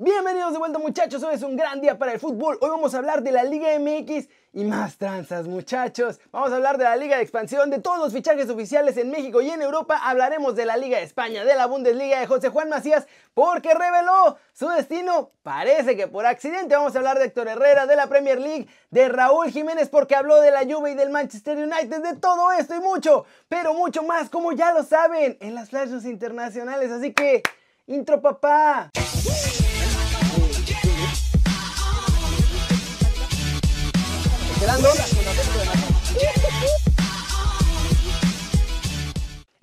Bienvenidos de vuelta muchachos, hoy es un gran día para el fútbol. Hoy vamos a hablar de la Liga MX y más tranzas muchachos. Vamos a hablar de la Liga de Expansión, de todos los fichajes oficiales en México y en Europa. Hablaremos de la Liga de España, de la Bundesliga de José Juan Macías, porque reveló su destino. Parece que por accidente vamos a hablar de Héctor Herrera, de la Premier League, de Raúl Jiménez porque habló de la Juve y del Manchester United, de todo esto y mucho, pero mucho más, como ya lo saben, en las flashes internacionales. Así que, intro papá.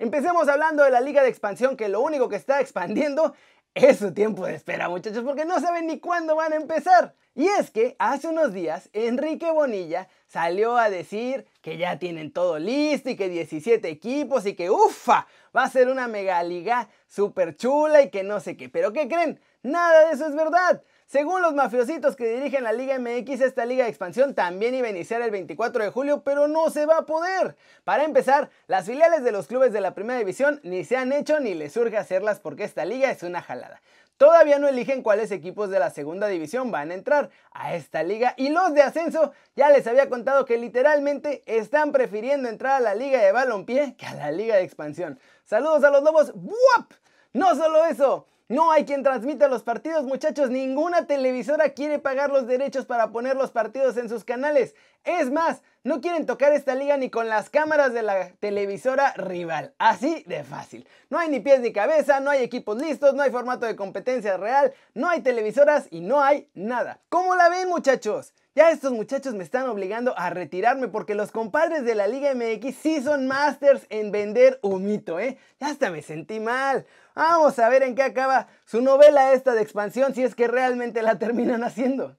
Empecemos hablando de la liga de expansión que lo único que está expandiendo es su tiempo de espera muchachos porque no saben ni cuándo van a empezar. Y es que hace unos días Enrique Bonilla salió a decir que ya tienen todo listo y que 17 equipos y que ufa, va a ser una mega liga súper chula y que no sé qué. Pero ¿qué creen? Nada de eso es verdad. Según los mafiositos que dirigen la Liga MX, esta liga de expansión también iba a iniciar el 24 de julio, pero no se va a poder. Para empezar, las filiales de los clubes de la primera división ni se han hecho ni les surge hacerlas porque esta liga es una jalada. Todavía no eligen cuáles equipos de la segunda división van a entrar a esta liga y los de ascenso ya les había contado que literalmente están prefiriendo entrar a la liga de balompié que a la liga de expansión. Saludos a los lobos. ¡Buap! No solo eso, no hay quien transmita los partidos, muchachos. Ninguna televisora quiere pagar los derechos para poner los partidos en sus canales. Es más, no quieren tocar esta liga ni con las cámaras de la televisora rival. Así de fácil. No hay ni pies ni cabeza, no hay equipos listos, no hay formato de competencia real, no hay televisoras y no hay nada. ¿Cómo la ven, muchachos? Ya estos muchachos me están obligando a retirarme porque los compadres de la Liga MX sí son masters en vender humito, ¿eh? Ya hasta me sentí mal. Vamos a ver en qué acaba su novela esta de expansión si es que realmente la terminan haciendo.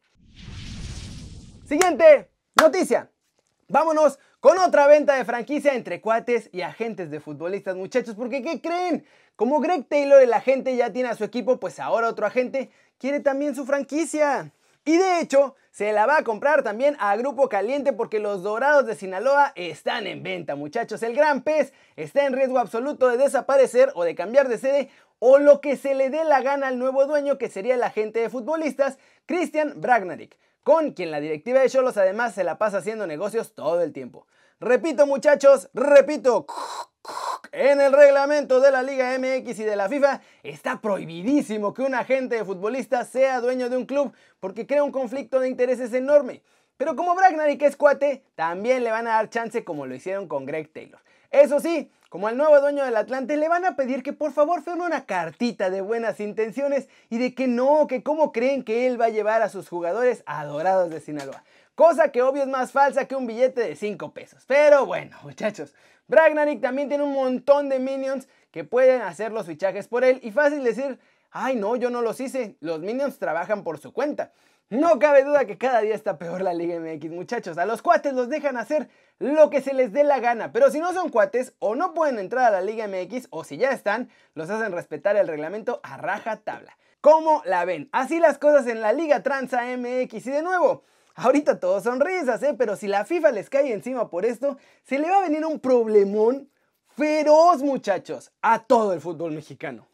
Siguiente noticia. Vámonos con otra venta de franquicia entre cuates y agentes de futbolistas, muchachos, porque ¿qué creen? Como Greg Taylor, el agente, ya tiene a su equipo, pues ahora otro agente quiere también su franquicia. Y de hecho, se la va a comprar también a Grupo Caliente porque los Dorados de Sinaloa están en venta, muchachos. El gran pez está en riesgo absoluto de desaparecer o de cambiar de sede o lo que se le dé la gana al nuevo dueño que sería el agente de futbolistas, Christian Bragnarik, con quien la directiva de Cholos además se la pasa haciendo negocios todo el tiempo. Repito muchachos, repito, en el reglamento de la Liga MX y de la FIFA está prohibidísimo que un agente de futbolista sea dueño de un club porque crea un conflicto de intereses enorme. Pero como Bragnarik es cuate, también le van a dar chance como lo hicieron con Greg Taylor. Eso sí, como al nuevo dueño del Atlante, le van a pedir que por favor firme una cartita de buenas intenciones y de que no, que cómo creen que él va a llevar a sus jugadores adorados de Sinaloa. Cosa que obvio es más falsa que un billete de 5 pesos. Pero bueno, muchachos, Bragnarik también tiene un montón de minions que pueden hacer los fichajes por él y fácil decir, ay no, yo no los hice, los minions trabajan por su cuenta. No cabe duda que cada día está peor la Liga MX, muchachos. A los cuates los dejan hacer lo que se les dé la gana, pero si no son cuates o no pueden entrar a la Liga MX o si ya están, los hacen respetar el reglamento a raja tabla. ¿Cómo la ven? Así las cosas en la Liga Transa MX y de nuevo, ahorita todos son risas, ¿eh? pero si la FIFA les cae encima por esto, se le va a venir un problemón feroz, muchachos, a todo el fútbol mexicano.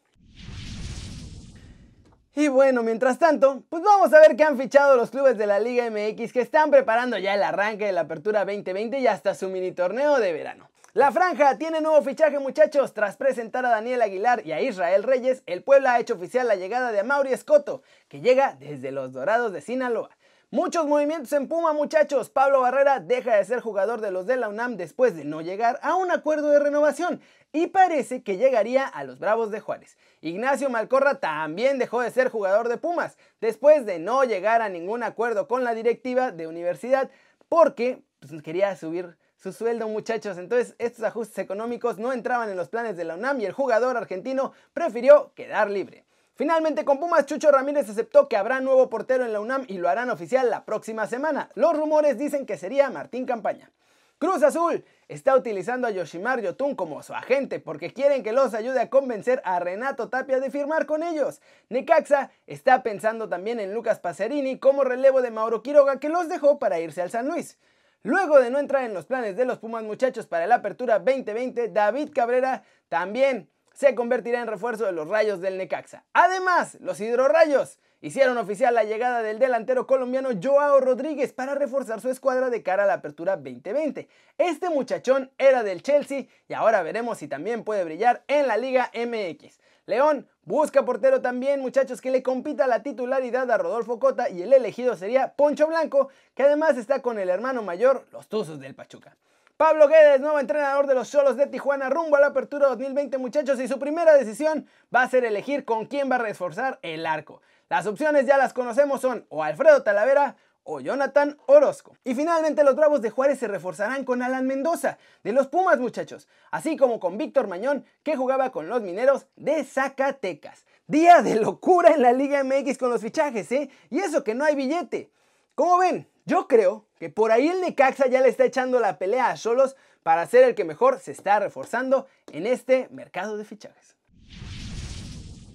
Y bueno, mientras tanto, pues vamos a ver qué han fichado los clubes de la Liga MX que están preparando ya el arranque de la Apertura 2020 y hasta su mini torneo de verano. La franja tiene nuevo fichaje muchachos, tras presentar a Daniel Aguilar y a Israel Reyes, el Puebla ha hecho oficial la llegada de Mauri Escoto, que llega desde los Dorados de Sinaloa. Muchos movimientos en Puma muchachos, Pablo Barrera deja de ser jugador de los de la UNAM después de no llegar a un acuerdo de renovación y parece que llegaría a los Bravos de Juárez. Ignacio Malcorra también dejó de ser jugador de Pumas después de no llegar a ningún acuerdo con la directiva de universidad porque pues, quería subir su sueldo muchachos. Entonces estos ajustes económicos no entraban en los planes de la UNAM y el jugador argentino prefirió quedar libre. Finalmente con Pumas, Chucho Ramírez aceptó que habrá nuevo portero en la UNAM y lo harán oficial la próxima semana. Los rumores dicen que sería Martín Campaña. Cruz Azul está utilizando a Yoshimar Yotun como su agente porque quieren que los ayude a convencer a Renato Tapia de firmar con ellos. Necaxa está pensando también en Lucas Pacerini como relevo de Mauro Quiroga que los dejó para irse al San Luis. Luego de no entrar en los planes de los Pumas muchachos para la apertura 2020, David Cabrera también se convertirá en refuerzo de los rayos del Necaxa. Además, los hidrorrayos hicieron oficial la llegada del delantero colombiano Joao Rodríguez para reforzar su escuadra de cara a la apertura 2020. Este muchachón era del Chelsea y ahora veremos si también puede brillar en la Liga MX. León busca portero también, muchachos, que le compita la titularidad a Rodolfo Cota y el elegido sería Poncho Blanco, que además está con el hermano mayor, los Tuzos del Pachuca. Pablo Guedes, nuevo entrenador de los Cholos de Tijuana, rumbo a la apertura 2020, muchachos, y su primera decisión va a ser elegir con quién va a reforzar el arco. Las opciones ya las conocemos son o Alfredo Talavera o Jonathan Orozco. Y finalmente los Bravos de Juárez se reforzarán con Alan Mendoza, de los Pumas muchachos, así como con Víctor Mañón, que jugaba con los Mineros de Zacatecas. Día de locura en la Liga MX con los fichajes, ¿eh? Y eso que no hay billete. Como ven, yo creo por ahí el Necaxa ya le está echando la pelea a Solos para ser el que mejor se está reforzando en este mercado de fichajes.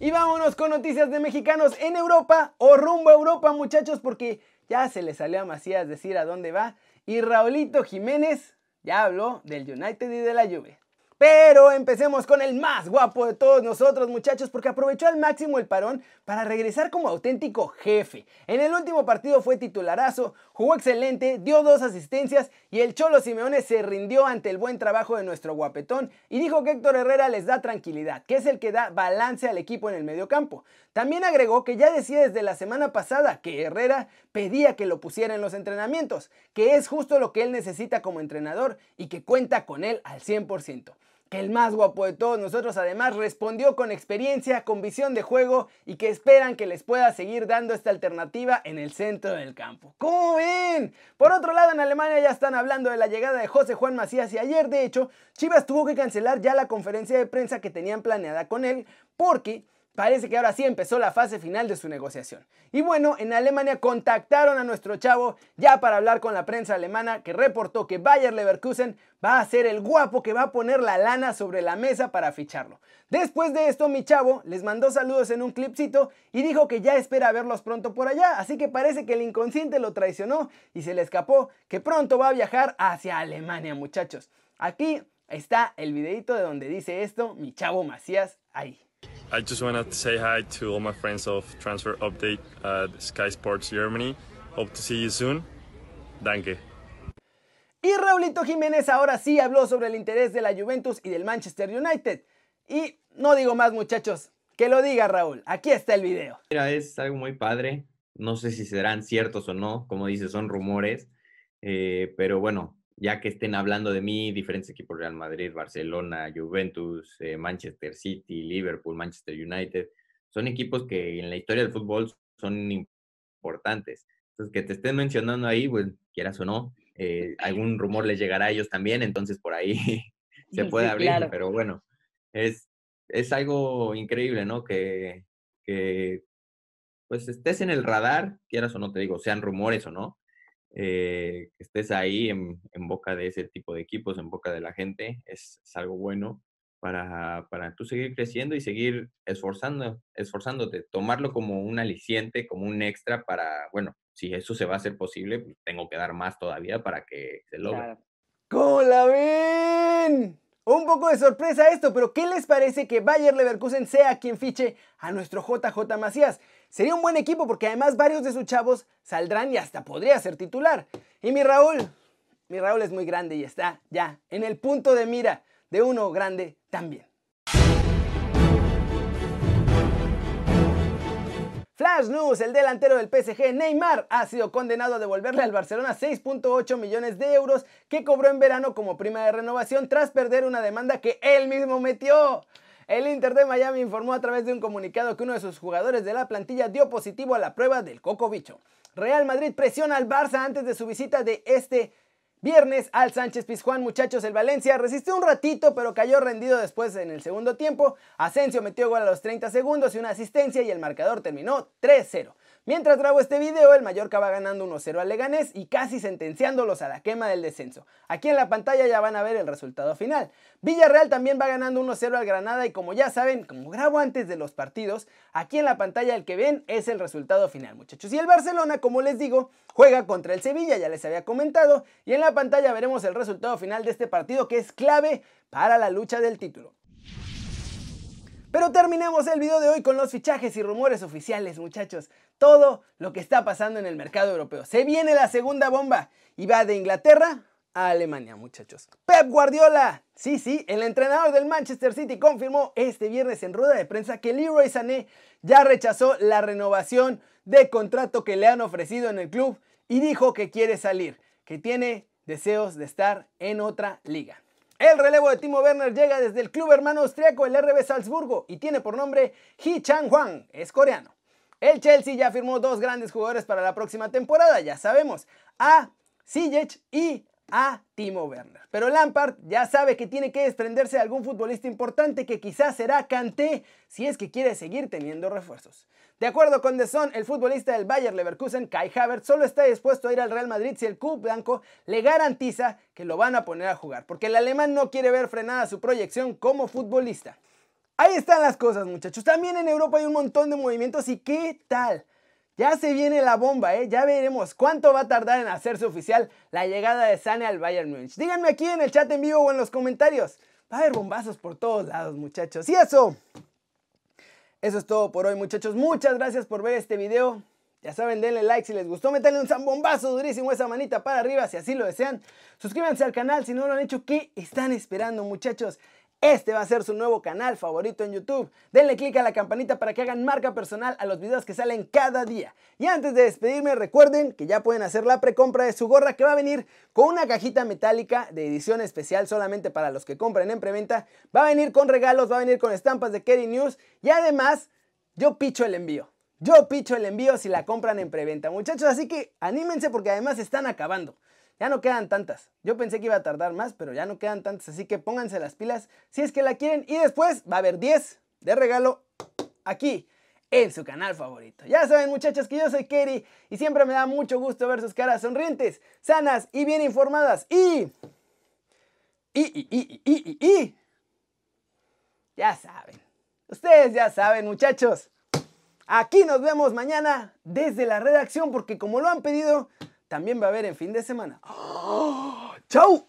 Y vámonos con noticias de mexicanos en Europa o rumbo a Europa, muchachos, porque ya se le salió a Macías decir a dónde va. Y Raulito Jiménez ya habló del United y de la Juve. Pero empecemos con el más guapo de todos nosotros muchachos porque aprovechó al máximo el parón para regresar como auténtico jefe. En el último partido fue titularazo, jugó excelente, dio dos asistencias y el Cholo Simeone se rindió ante el buen trabajo de nuestro guapetón y dijo que Héctor Herrera les da tranquilidad, que es el que da balance al equipo en el mediocampo. También agregó que ya decía desde la semana pasada que Herrera pedía que lo pusiera en los entrenamientos, que es justo lo que él necesita como entrenador y que cuenta con él al 100% que el más guapo de todos nosotros además respondió con experiencia, con visión de juego y que esperan que les pueda seguir dando esta alternativa en el centro del campo. ¿Cómo ven? Por otro lado, en Alemania ya están hablando de la llegada de José Juan Macías y ayer, de hecho, Chivas tuvo que cancelar ya la conferencia de prensa que tenían planeada con él porque Parece que ahora sí empezó la fase final de su negociación. Y bueno, en Alemania contactaron a nuestro chavo ya para hablar con la prensa alemana que reportó que Bayer Leverkusen va a ser el guapo que va a poner la lana sobre la mesa para ficharlo. Después de esto, mi chavo les mandó saludos en un clipcito y dijo que ya espera verlos pronto por allá, así que parece que el inconsciente lo traicionó y se le escapó que pronto va a viajar hacia Alemania, muchachos. Aquí está el videito de donde dice esto mi chavo Macías ahí. I just want to say hi to all my friends of Transfer Update at Sky Sports Germany. Hope to see you soon. Danke. Y Raulito Jiménez ahora sí habló sobre el interés de la Juventus y del Manchester United. Y no digo más muchachos, que lo diga Raúl. Aquí está el video. Mira, es algo muy padre. No sé si serán ciertos o no, como dices, son rumores. Eh, pero bueno, ya que estén hablando de mí, diferentes equipos, Real Madrid, Barcelona, Juventus, eh, Manchester City, Liverpool, Manchester United, son equipos que en la historia del fútbol son importantes. Entonces, que te estén mencionando ahí, pues quieras o no, eh, algún rumor les llegará a ellos también, entonces por ahí se puede abrir, pero bueno, es, es algo increíble, ¿no? Que, que pues estés en el radar, quieras o no, te digo, sean rumores o no, eh, que estés ahí en, boca de ese tipo de equipos, en boca de la gente, es, algo bueno para, para, tú seguir creciendo y seguir esforzando, esforzándote, tomarlo como un aliciente, como un extra para, bueno, si eso se va a hacer posible, pues, tengo que dar más todavía para que se logre. ¿Cómo la ven? Un poco de sorpresa esto, pero ¿qué les parece que Bayer Leverkusen sea quien fiche a nuestro JJ Macías? Sería un buen equipo porque además varios de sus chavos saldrán y hasta podría ser titular. Y mi Raúl, mi Raúl es muy grande y está ya en el punto de mira de uno grande también. Flash News, el delantero del PSG, Neymar, ha sido condenado a devolverle al Barcelona 6.8 millones de euros que cobró en verano como prima de renovación tras perder una demanda que él mismo metió. El Inter de Miami informó a través de un comunicado que uno de sus jugadores de la plantilla dio positivo a la prueba del coco bicho. Real Madrid presiona al Barça antes de su visita de este Viernes al Sánchez Pizjuán, muchachos, el Valencia resistió un ratito, pero cayó rendido después en el segundo tiempo. Asensio metió gol a los 30 segundos y una asistencia y el marcador terminó 3-0. Mientras grabo este video, el Mallorca va ganando 1-0 al Leganés y casi sentenciándolos a la quema del descenso. Aquí en la pantalla ya van a ver el resultado final. Villarreal también va ganando 1-0 al Granada y como ya saben, como grabo antes de los partidos, aquí en la pantalla el que ven es el resultado final, muchachos. Y el Barcelona, como les digo, juega contra el Sevilla, ya les había comentado, y en la pantalla veremos el resultado final de este partido que es clave para la lucha del título. Pero terminemos el video de hoy con los fichajes y rumores oficiales, muchachos. Todo lo que está pasando en el mercado europeo. Se viene la segunda bomba y va de Inglaterra a Alemania, muchachos. Pep Guardiola. Sí, sí, el entrenador del Manchester City confirmó este viernes en rueda de prensa que Leroy Sané ya rechazó la renovación de contrato que le han ofrecido en el club y dijo que quiere salir, que tiene deseos de estar en otra liga. El relevo de Timo Werner llega desde el club hermano austriaco, el RB Salzburgo, y tiene por nombre Hee Chang Hwang, es coreano. El Chelsea ya firmó dos grandes jugadores para la próxima temporada, ya sabemos, a Ziyech y a Timo Werner. Pero Lampard ya sabe que tiene que desprenderse de algún futbolista importante que quizás será Kanté si es que quiere seguir teniendo refuerzos. De acuerdo con The Sun, el futbolista del Bayer Leverkusen, Kai Havertz, solo está dispuesto a ir al Real Madrid si el club blanco le garantiza que lo van a poner a jugar, porque el alemán no quiere ver frenada su proyección como futbolista. Ahí están las cosas, muchachos. También en Europa hay un montón de movimientos y ¿qué tal? Ya se viene la bomba, ¿eh? Ya veremos cuánto va a tardar en hacerse oficial la llegada de Sane al Bayern Múnich. Díganme aquí en el chat en vivo o en los comentarios. Va a haber bombazos por todos lados, muchachos. Y eso eso es todo por hoy muchachos, muchas gracias por ver este video. Ya saben, denle like si les gustó, metanle un zambombazo durísimo esa manita para arriba si así lo desean. Suscríbanse al canal si no lo han hecho, ¿qué están esperando muchachos? Este va a ser su nuevo canal favorito en YouTube. Denle click a la campanita para que hagan marca personal a los videos que salen cada día. Y antes de despedirme, recuerden que ya pueden hacer la precompra de su gorra que va a venir con una cajita metálica de edición especial solamente para los que compren en preventa. Va a venir con regalos, va a venir con estampas de Kerry News y además yo picho el envío. Yo picho el envío si la compran en preventa, muchachos. Así que anímense porque además están acabando. Ya no quedan tantas. Yo pensé que iba a tardar más, pero ya no quedan tantas. Así que pónganse las pilas si es que la quieren. Y después va a haber 10 de regalo aquí en su canal favorito. Ya saben muchachos que yo soy Kerry y siempre me da mucho gusto ver sus caras sonrientes, sanas y bien informadas. Y... Y, y, y, y, y, y. Ya saben. Ustedes ya saben muchachos. Aquí nos vemos mañana desde la redacción porque como lo han pedido, también va a haber en fin de semana. ¡Chao!